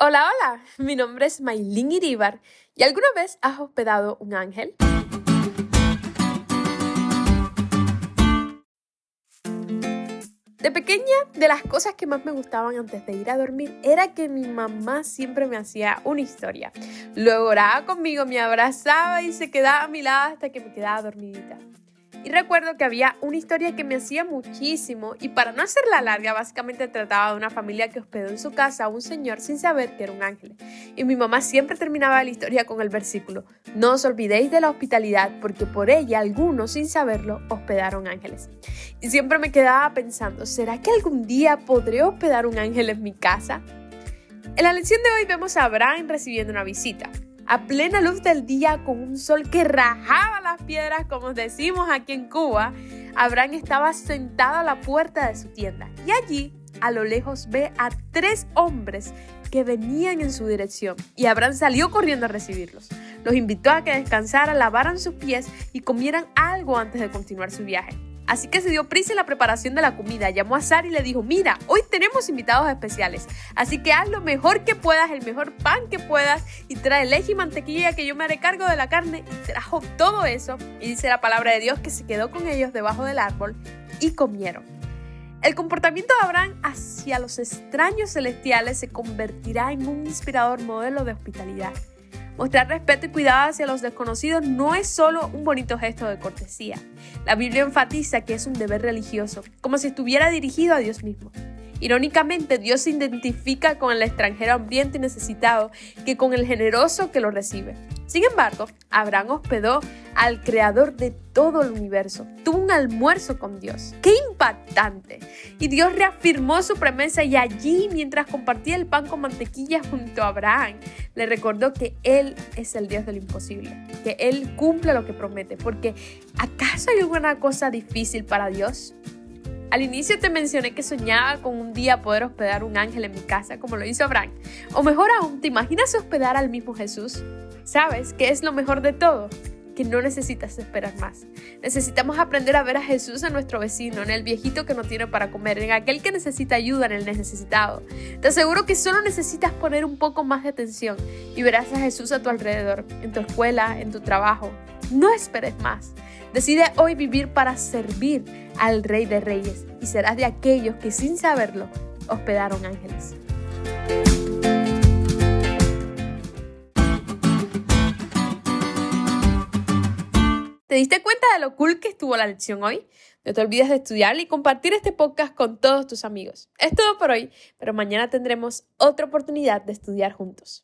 Hola, hola, mi nombre es Maylin Iribar y ¿alguna vez has hospedado un ángel? De pequeña, de las cosas que más me gustaban antes de ir a dormir era que mi mamá siempre me hacía una historia. Luego oraba conmigo, me abrazaba y se quedaba a mi lado hasta que me quedaba dormidita. Y recuerdo que había una historia que me hacía muchísimo y para no hacerla larga, básicamente trataba de una familia que hospedó en su casa a un señor sin saber que era un ángel. Y mi mamá siempre terminaba la historia con el versículo, no os olvidéis de la hospitalidad porque por ella algunos sin saberlo hospedaron ángeles. Y siempre me quedaba pensando, ¿será que algún día podré hospedar un ángel en mi casa? En la lección de hoy vemos a Abraham recibiendo una visita a plena luz del día con un sol que rajaba las piedras, como decimos aquí en Cuba, Abraham estaba sentado a la puerta de su tienda y allí a lo lejos ve a tres hombres que venían en su dirección y Abraham salió corriendo a recibirlos. Los invitó a que descansaran, lavaran sus pies y comieran algo antes de continuar su viaje. Así que se dio prisa en la preparación de la comida, llamó a Sara y le dijo, mira, hoy tenemos invitados especiales, así que haz lo mejor que puedas, el mejor pan que puedas y trae leche y mantequilla que yo me haré cargo de la carne y trajo todo eso y dice la palabra de Dios que se quedó con ellos debajo del árbol y comieron. El comportamiento de Abraham hacia los extraños celestiales se convertirá en un inspirador modelo de hospitalidad. Mostrar respeto y cuidado hacia los desconocidos no es solo un bonito gesto de cortesía. La Biblia enfatiza que es un deber religioso, como si estuviera dirigido a Dios mismo. Irónicamente, Dios se identifica con el extranjero hambriento y necesitado que con el generoso que lo recibe. Sin embargo, Abraham hospedó al creador de todo el universo. Tuvo un almuerzo con Dios. ¡Qué impactante! Y Dios reafirmó su promesa y allí, mientras compartía el pan con mantequilla junto a Abraham, le recordó que Él es el Dios de lo imposible, que Él cumple lo que promete. Porque ¿acaso hay alguna cosa difícil para Dios? Al inicio te mencioné que soñaba con un día poder hospedar un ángel en mi casa, como lo hizo Abraham. O mejor aún, ¿te imaginas hospedar al mismo Jesús? ¿Sabes qué es lo mejor de todo? Que no necesitas esperar más. Necesitamos aprender a ver a Jesús en nuestro vecino, en el viejito que no tiene para comer, en aquel que necesita ayuda, en el necesitado. Te aseguro que solo necesitas poner un poco más de atención y verás a Jesús a tu alrededor, en tu escuela, en tu trabajo. No esperes más. Decide hoy vivir para servir al Rey de Reyes y serás de aquellos que sin saberlo hospedaron ángeles. ¿Te diste cuenta de lo cool que estuvo la lección hoy? No te olvides de estudiar y compartir este podcast con todos tus amigos. Es todo por hoy, pero mañana tendremos otra oportunidad de estudiar juntos.